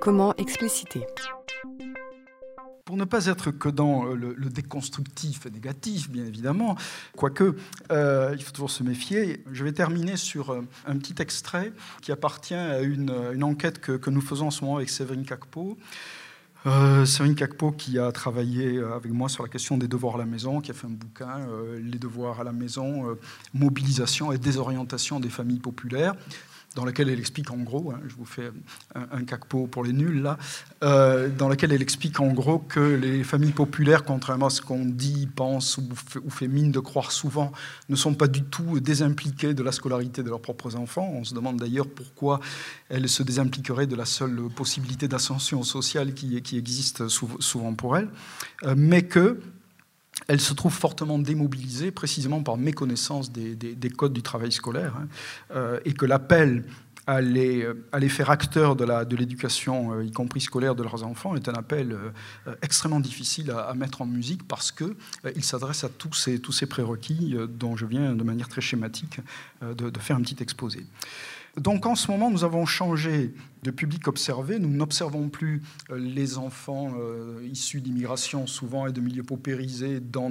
Comment expliciter? Pour ne pas être que dans euh, le, déconstructif et négatif, bien évidemment, quoique euh, il faut toujours se méfier, je vais terminer sur euh, un petit extrait qui appartient à une, enquête que, nous faisons en ce moment avec Séverine Cacpo. Séverine Cacpo qui a travaillé avec moi sur la question des devoirs à la maison, qui a fait un bouquin, Les devoirs à la maison, mobilisation et désorientation des familles populaires dans laquelle elle explique en gros, hein, je vous fais un, un cacpo pour les nuls là, euh, dans laquelle elle explique en gros que les familles populaires, contrairement à ce qu'on dit, pense ou fait, mine de croire souvent, ne sont pas du tout désimpliquées de la scolarité de leurs propres enfants. On se demande d'ailleurs pourquoi elles se désimpliqueraient de la seule possibilité d'ascension sociale qui, qui existe souvent pour elles, euh, mais que elle se trouve fortement démobilisée précisément par méconnaissance des, codes du travail scolaire hein, euh, et que l'appel à les, les, faire acteurs de l'éducation, euh, y compris scolaire, de leurs enfants, est un appel euh, extrêmement difficile à, mettre en musique parce qu'il s'adresse à tous ces, tous ces prérequis dont je viens de manière très schématique de, de faire un petit exposé. Donc en ce moment, nous avons changé de public observé. Nous n'observons plus euh, les enfants euh, issus d'immigration, souvent et de milieux paupérisés, dans,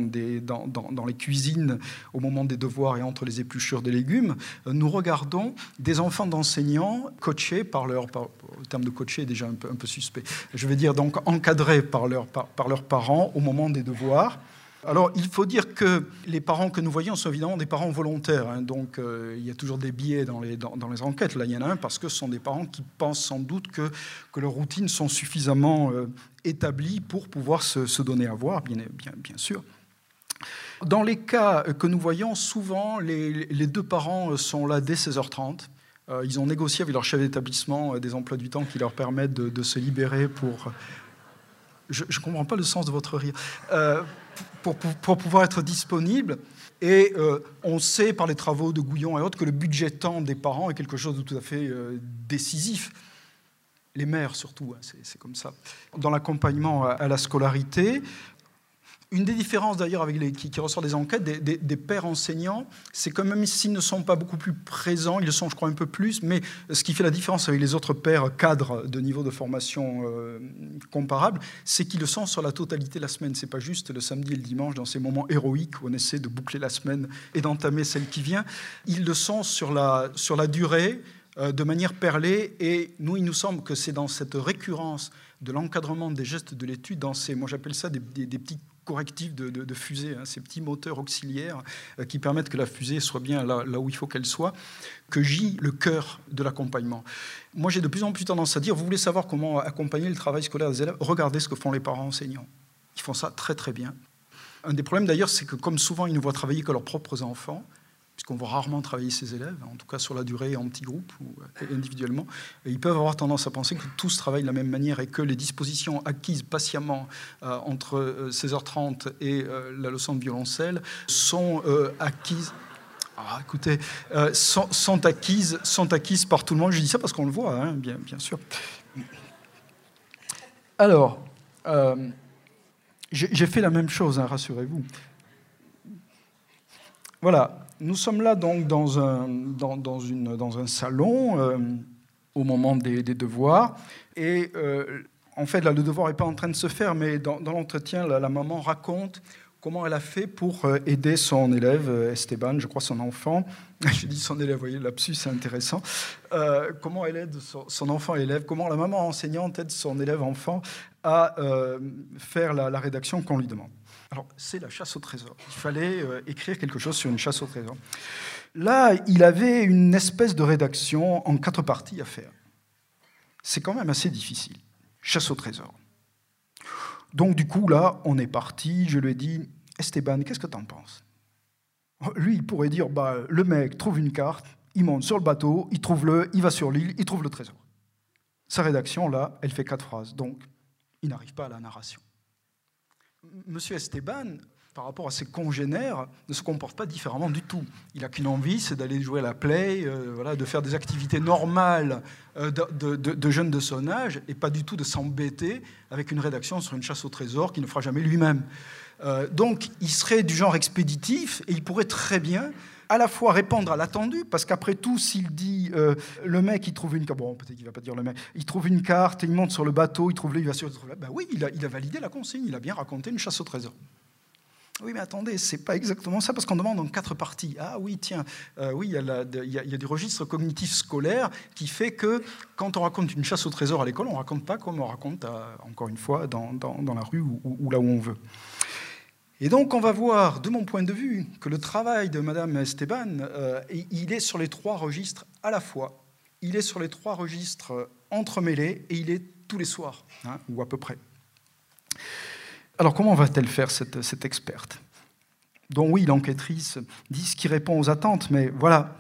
les cuisines au moment des devoirs et entre les épluchures des légumes. Euh, nous regardons des enfants d'enseignants coachés par leur... le terme de coacher est déjà un peu, suspect. Je vais dire donc encadrés par, par, par leurs parents au moment des devoirs. Alors, il faut dire que les parents que nous voyons sont évidemment des parents volontaires. Hein. donc, euh, il y a toujours des biais dans les, enquêtes. Là, il y en a un parce que ce sont des parents qui pensent sans doute que, leurs routines sont suffisamment euh, établies pour pouvoir se, donner à voir, bien, sûr. Dans les cas que nous voyons, souvent, les, deux parents sont là dès 16h30. Euh, ils ont négocié avec leur chef d'établissement des emplois du temps qui leur permettent de se libérer pour... Je ne comprends pas le sens de votre rire pour, pouvoir être disponible. Et euh, on sait par les travaux de Gouillon et autres que le budget temps des parents est quelque chose de tout à fait euh, décisif. Les mères surtout, hein, c'est comme ça. Dans l'accompagnement à la scolarité, une des différences d'ailleurs avec qui, ressort des enquêtes des, pères enseignants, c'est que même s'ils ne sont pas beaucoup plus présents, ils le sont je crois un peu plus, mais ce qui fait la différence avec les autres pères cadres de niveau de formation euh, comparable, c'est qu'ils le sont sur la totalité de la semaine. C'est pas juste le samedi et le dimanche dans ces moments héroïques où on essaie de boucler la semaine et d'entamer celle qui vient. Ils le sont sur la, sur la durée, euh, de manière perlée, et nous, il nous semble que c'est dans cette récurrence de l'encadrement des gestes de l'étude, dans ces, moi j'appelle ça des, des petits correctifs de, fusée, hein, ces petits moteurs auxiliaires euh, qui permettent que la fusée soit bien là, où il faut qu'elle soit, que gît le cœur de l'accompagnement. Moi, j'ai de plus en plus tendance à dire, vous voulez savoir comment accompagner le travail scolaire des élèves Regardez ce que font les parents enseignants. Ils font ça très très bien. Un des problèmes d'ailleurs, c'est que comme souvent ils ne voient travailler que leurs propres enfants, puisqu'on voit rarement travailler ses élèves, en tout cas sur la durée en petits groupes ou euh, individuellement. ils peuvent avoir tendance à penser que tous travaillent de la même manière et que les dispositions acquises patiemment euh, entre 16h30 euh, et la leçon de violoncelle sont acquises. Ah, écoutez, sont, acquises, par tout le monde. Je dis ça parce qu'on le voit, hein, bien, bien sûr. Alors, j'ai fait la même chose, hein, rassurez-vous. Voilà, nous sommes là donc dans un, dans, dans un salon euh, au moment des, devoirs. Et euh, en fait, le devoir n'est pas en train de se faire, mais dans, l'entretien, la maman raconte comment elle a fait pour euh, aider son élève, Esteban, je crois son enfant. Je dis son élève, vous voyez, lapsus, c'est intéressant. comment elle aide son, enfant élève, comment la maman enseignante aide son élève enfant à faire la rédaction qu'on lui demande. Alors, c'est la chasse au trésor. Il fallait euh, écrire quelque chose sur une chasse au trésor. Là, il avait une espèce de rédaction en quatre parties à faire. C'est quand même assez difficile. Chasse au trésor. Donc, du coup, là, on est parti. Je lui ai dit Esteban, qu'est-ce que tu en penses? Lui, il pourrait dire bah, le mec trouve une carte, il monte sur le bateau, il trouve le, il va sur l'île, il trouve le trésor. Sa rédaction, là, elle fait quatre phrases. Donc, il n'arrive pas à la narration. Monsieur Esteban, par rapport à ses congénères, ne se comporte pas différemment du tout. Il n'a qu'une envie, c'est d'aller jouer à la play, euh, voilà, de faire des activités normales euh, de, jeunes de son âge, et pas du tout de s'embêter avec une rédaction sur une chasse au trésor qu'il ne fera jamais lui-même. Euh, donc, il serait du genre expéditif, et il pourrait très bien à la fois répondre à l'attendu, parce qu'après tout, s'il dit euh, le mec, il trouve une carte, bon, peut-être qu'il va pas dire le mec, il trouve une carte, il monte sur le bateau, il trouve là, il va sur le ben oui, il a, validé la consigne, il a bien raconté une chasse au trésor. Oui, mais attendez, c'est pas exactement ça, parce qu'on demande en quatre parties. Ah oui, tiens, euh, oui, il y, a y a, du registre cognitif scolaire qui fait que quand on raconte une chasse au trésor à l'école, on raconte pas comme on raconte, encore une fois, dans, dans, la rue ou, là où on veut. Et donc, on va voir, de mon point de vue, que le travail de Madame Esteban, euh, il est sur les trois registres à la fois. Il est sur les trois registres entremêlés et il est tous les soirs, hein, ou à peu près. Alors comment va-t-elle faire, cette, experte? Donc oui, l'enquêtrice dit ce qui répond aux attentes, mais voilà,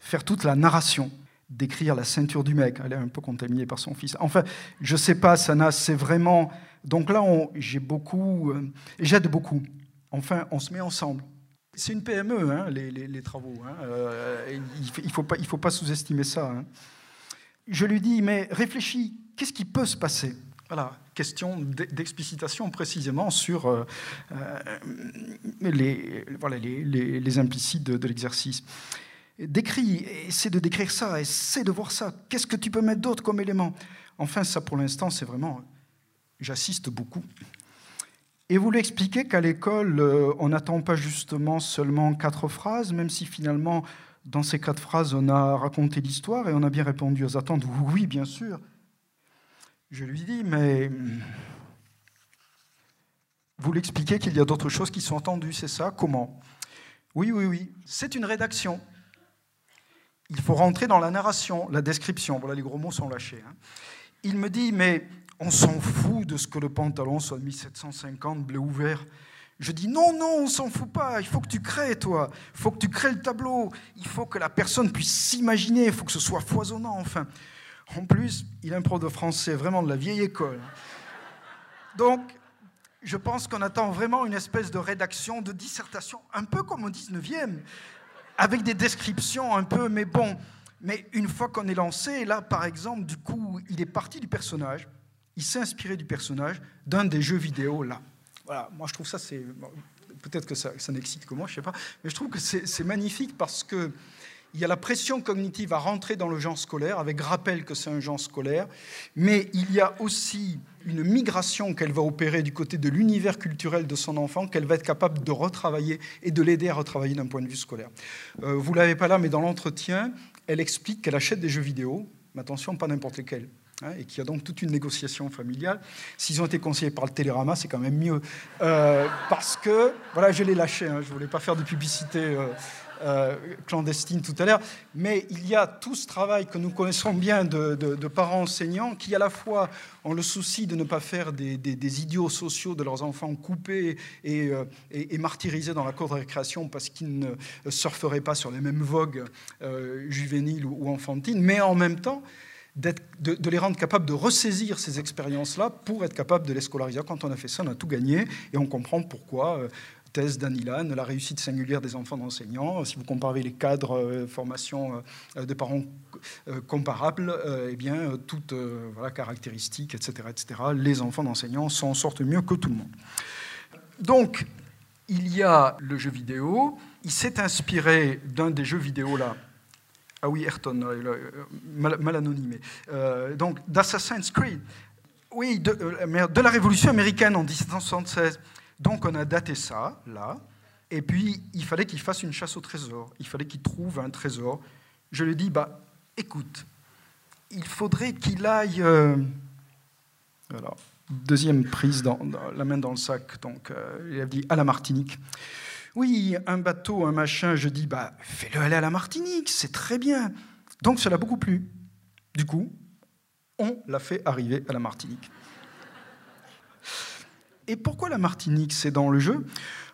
faire toute la narration, décrire la ceinture du mec, elle est un peu contaminée par son fils. Enfin, je sais pas, Sana, c'est vraiment... Donc là, j'ai beaucoup... Euh, j'aide beaucoup. Enfin, on se met ensemble. C'est une PME, hein, les, travaux. Hein. Euh, il ne faut pas, sous-estimer ça. Hein. Je lui dis, mais réfléchis, qu'est-ce qui peut se passer? Voilà, question d'explicitation précisément sur euh, euh, les, voilà, implicites de, l'exercice. Décris, essaie de décrire ça, essaie de voir ça. Qu'est-ce que tu peux mettre d'autre comme élément? Enfin, ça pour l'instant, c'est vraiment. J'assiste beaucoup. Et vous lui expliquez qu'à l'école, euh, on n'attend pas justement seulement quatre phrases, même si finalement, dans ces quatre phrases, on a raconté l'histoire et on a bien répondu aux attentes. Oui, bien sûr. Je lui dis, mais vous l'expliquez qu'il y a d'autres choses qui sont entendues, c'est ça? Comment? Oui, oui, oui. C'est une rédaction. Il faut rentrer dans la narration, la description. Voilà, les gros mots sont lâchés. Hein. Il me dit, mais on s'en fout de ce que le pantalon soit 1750, bleu ouvert. Je dis non, non, on s'en fout pas. Il faut que tu crées, toi. Il faut que tu crées le tableau. Il faut que la personne puisse s'imaginer. Il faut que ce soit foisonnant, enfin. En plus, il est un prof de français vraiment de la vieille école. Donc, je pense qu'on attend vraiment une espèce de rédaction, de dissertation, un peu comme au 19e, avec des descriptions un peu, mais bon. Mais une fois qu'on est lancé, là, par exemple, du coup, il est parti du personnage, il s'est inspiré du personnage d'un des jeux vidéo, là. Voilà, moi je trouve ça, c'est. Peut-être que ça, ça n'excite que moi, je sais pas, mais je trouve que c'est magnifique parce que il y a la pression cognitive à rentrer dans le genre scolaire, avec rappel que c'est un genre scolaire, mais il y a aussi une migration qu'elle va opérer du côté de l'univers culturel de son enfant, qu'elle va être capable de retravailler et de l'aider à retravailler d'un point de vue scolaire. Euh, vous l'avez pas là, mais dans l'entretien, elle explique qu'elle achète des jeux vidéo, mais attention, pas n'importe lesquels. Hein, et qu'il y a donc toute une négociation familiale. S'ils ont été conseillés par le Télérama, c'est quand même mieux. Euh, parce que, voilà, je l'ai lâché, hein, je ne voulais pas faire de publicité euh, euh, clandestine tout à l'heure, mais il y a tout ce travail que nous connaissons bien de, parents enseignants qui à la fois ont le souci de ne pas faire des, idiots sociaux de leurs enfants coupés et, martyrisés dans la cour de récréation parce qu'ils ne surferaient pas sur les mêmes vogues juvéniles ou, enfantines, mais en même temps de, les rendre capables de ressaisir ces expériences-là pour être capables de les scolariser. Quand on a fait ça, on a tout gagné et on comprend pourquoi thèse d'Anilan, la réussite singulière des enfants d'enseignants. Si vous comparez les cadres euh, formation euh, de parents euh, comparables, eh bien, toutes voilà, caractéristiques, etc., etc., les enfants d'enseignants s'en sortent mieux que tout le monde. Donc, il y a le jeu vidéo. Il s'est inspiré d'un des jeux vidéo là. Ah oui, Ayrton, mal, anonymé. donc, d'Assassin's Creed. Oui, de, la Révolution américaine en 1776. Donc on a daté ça, là, et puis il fallait qu'il fasse une chasse au trésor, il fallait qu'il trouve un trésor. Je lui ai dit, bah, écoute, il faudrait qu'il aille... Euh, deuxième prise, dans, la main dans le sac, donc euh, il a dit à la Martinique. Oui, un bateau, un machin, je dis, bah, fais-le aller à la Martinique, c'est très bien. Donc cela a beaucoup plu. Du coup, on l'a fait arriver à la Martinique. Et pourquoi la Martinique C'est dans le jeu?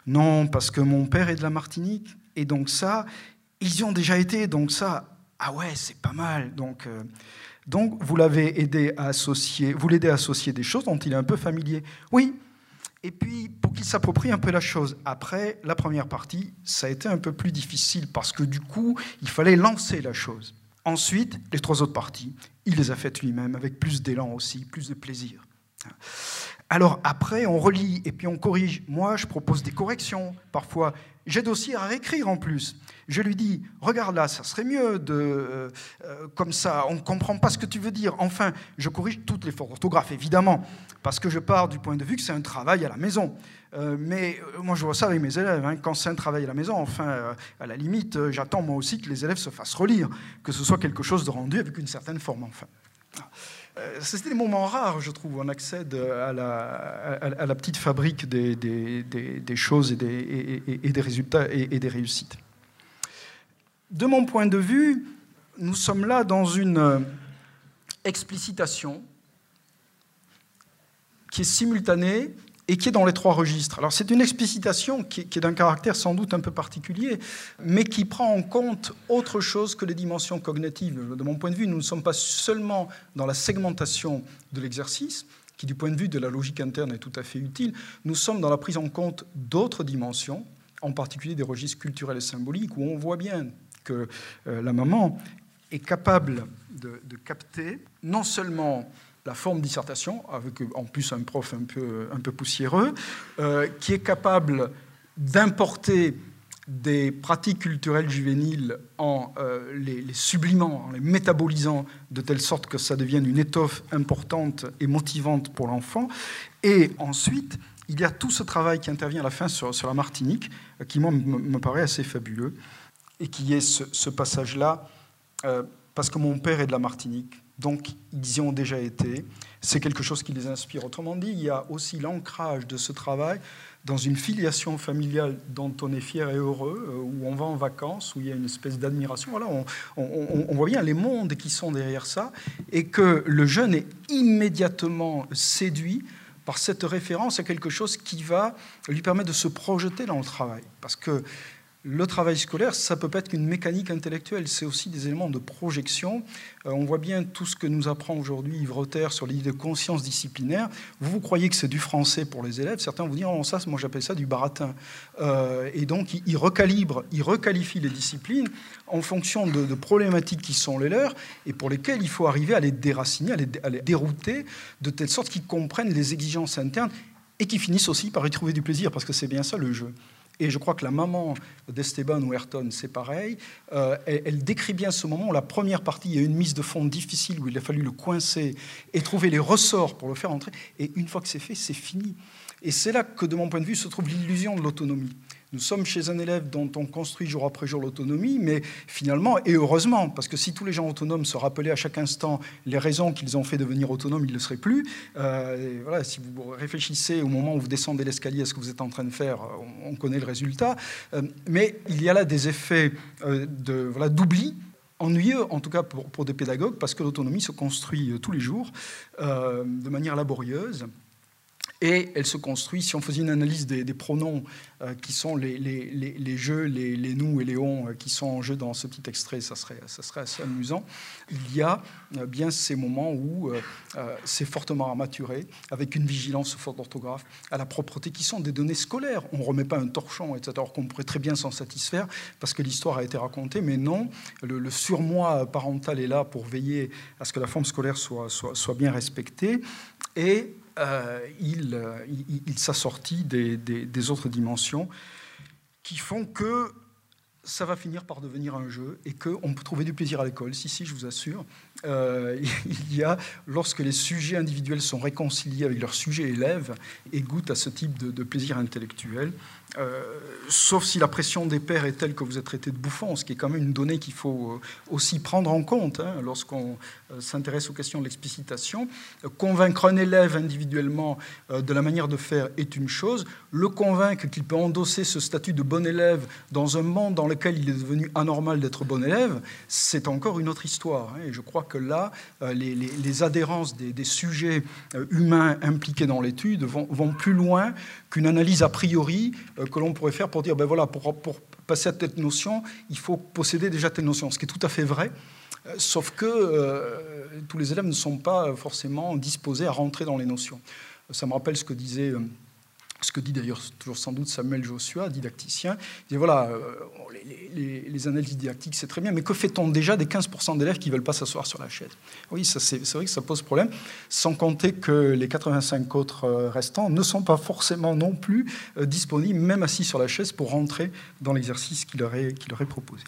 Non, parce que mon père est de la Martinique. Et donc ça, ils y ont déjà été. Donc ça, ah ouais, c'est pas mal. Donc, euh, donc vous l'avez aidé à associer, vous l'aidez à associer des choses dont il est un peu familier. Oui. Et puis, pour qu'il s'approprie un peu la chose. Après, la première partie, ça a été un peu plus difficile parce que du coup, il fallait lancer la chose. Ensuite, les trois autres parties, il les a faites lui-même avec plus d'élan aussi, plus de plaisir. Alors après, on relit et puis on corrige. Moi, je propose des corrections. Parfois, j'aide aussi à réécrire en plus. Je lui dis, regarde là, ça serait mieux de euh, euh, comme ça, on ne comprend pas ce que tu veux dire. Enfin, je corrige toutes les fautes d'orthographe, évidemment, parce que je pars du point de vue que c'est un travail à la maison. Euh, mais moi, je vois ça avec mes élèves. Hein. quand c'est un travail à la maison, enfin, à la limite, j'attends moi aussi que les élèves se fassent relire, que ce soit quelque chose de rendu avec une certaine forme, enfin. Euh, c'était des moments rares, je trouve, où on accède à la, petite fabrique des, choses et des, résultats et, des réussites. De mon point de vue, nous sommes là dans une explicitation qui est simultanée et qui est dans les trois registres. Alors c'est une explicitation qui, est d'un caractère sans doute un peu particulier, mais qui prend en compte autre chose que les dimensions cognitives. De mon point de vue, nous ne sommes pas seulement dans la segmentation de l'exercice, qui du point de vue de la logique interne est tout à fait utile, nous sommes dans la prise en compte d'autres dimensions, en particulier des registres culturels et symboliques, où on voit bien que euh, la maman est capable de, de capter non seulement la forme dissertation, avec en plus un prof un peu, un peu poussiéreux, euh, qui est capable d'importer des pratiques culturelles juvéniles en euh, les, sublimant, en les métabolisant de telle sorte que ça devienne une étoffe importante et motivante pour l'enfant. Et ensuite, il y a tout ce travail qui intervient à la fin sur, sur la Martinique, euh, qui moi me paraît assez fabuleux, et qui est ce, passage-là, parce que mon père est de la Martinique, donc ils y ont déjà été. C'est quelque chose qui les inspire. Autrement dit, il y a aussi l'ancrage de ce travail dans une filiation familiale dont on est fier et heureux, euh, où on va en vacances, où il y a une espèce d'admiration. Voilà, on, voit bien les mondes qui sont derrière ça, et que le jeune est immédiatement séduit par cette référence à quelque chose qui va lui permettre de se projeter dans le travail. Parce que le travail scolaire, ça peut pas être qu'une mécanique intellectuelle, c'est aussi des éléments de projection. Euh, on voit bien tout ce que nous apprend aujourd'hui Yves Rotter sur l'idée de conscience disciplinaire. Vous, vous croyez que c'est du français pour les élèves, certains vous diront, non, ça, moi j'appelle ça du baratin. Euh, et donc, il, recalibre, il requalifie les disciplines en fonction de, problématiques qui sont les leurs et pour lesquelles il faut arriver à les déraciner, à les dérouter, de telle sorte qu'ils comprennent les exigences internes et qu'ils finissent aussi par y trouver du plaisir, parce que c'est bien ça le jeu. Et je crois que la maman d'Esteban ou Ayrton, c'est pareil. Euh, elle, décrit bien ce moment la première partie, il y a une mise de fond difficile où il a fallu le coincer et trouver les ressorts pour le faire entrer. Et une fois que c'est fait, c'est fini. Et c'est là que, de mon point de vue, se trouve l'illusion de l'autonomie. Nous sommes chez un élève dont on construit jour après jour l'autonomie, mais finalement, et heureusement, parce que si tous les gens autonomes se rappelaient à chaque instant les raisons qu'ils ont fait devenir autonomes, ils ne le seraient plus. Euh, voilà, si vous réfléchissez au moment où vous descendez l'escalier à ce que vous êtes en train de faire, on, connaît le résultat. Euh, mais il y a là des effets euh, de, voilà, d'oubli ennuyeux, en tout cas pour, pour, des pédagogues, parce que l'autonomie se construit tous les jours de manière laborieuse. Et elle se construit, si on faisait une analyse des, pronoms euh, qui sont les, les, jeux, les, nous et les on euh, qui sont en jeu dans ce petit extrait, ça serait, ça serait assez amusant. Il y a euh, bien ces moments où c'est fortement armaturé, avec une vigilance forte d'orthographe, à la propreté, qui sont des données scolaires. On ne remet pas un torchon, etc., alors qu'on pourrait très bien s'en satisfaire, parce que l'histoire a été racontée, mais non, le, surmoi parental est là pour veiller à ce que la forme scolaire soit, soit, soit bien respectée. Et euh, euh, il, s'assortit des, des, autres dimensions qui font que ça va finir par devenir un jeu et qu'on peut trouver du plaisir à l'école. Si, si, je vous assure. Euh, il y a, lorsque les sujets individuels sont réconciliés avec leurs sujets élèves et goûtent à ce type de, plaisir intellectuel, euh, sauf si la pression des pères est telle que vous êtes traité de bouffon, ce qui est quand même une donnée qu'il faut euh, aussi prendre en compte hein, lorsqu'on s'intéresse aux questions de l'explicitation. Convaincre un élève individuellement de la manière de faire est une chose. Le convaincre qu'il peut endosser ce statut de bon élève dans un monde dans lequel il est devenu anormal d'être bon élève, c'est encore une autre histoire. Hein. et je crois que là, les, adhérences des, sujets humains impliqués dans l'étude vont, plus loin qu'une analyse a priori euh, que l'on pourrait faire pour dire, ben voilà, pour, passer à telle notion, il faut posséder déjà telle notion, ce qui est tout à fait vrai, euh, sauf que euh, tous les élèves ne sont pas forcément disposés à rentrer dans les notions. Ça me rappelle ce que disait ce que dit d'ailleurs toujours sans doute Samuel Joshua, didacticien. Il dit voilà, euh, les, analyses didactiques, c'est très bien, mais que fait-on déjà des 15% d'élèves qui ne veulent pas s'asseoir sur la chaise? Oui, c'est vrai que ça pose problème, sans compter que les 85 autres euh, restants ne sont pas forcément non plus euh, disponibles, même assis sur la chaise, pour rentrer dans l'exercice qui qui leur est proposé.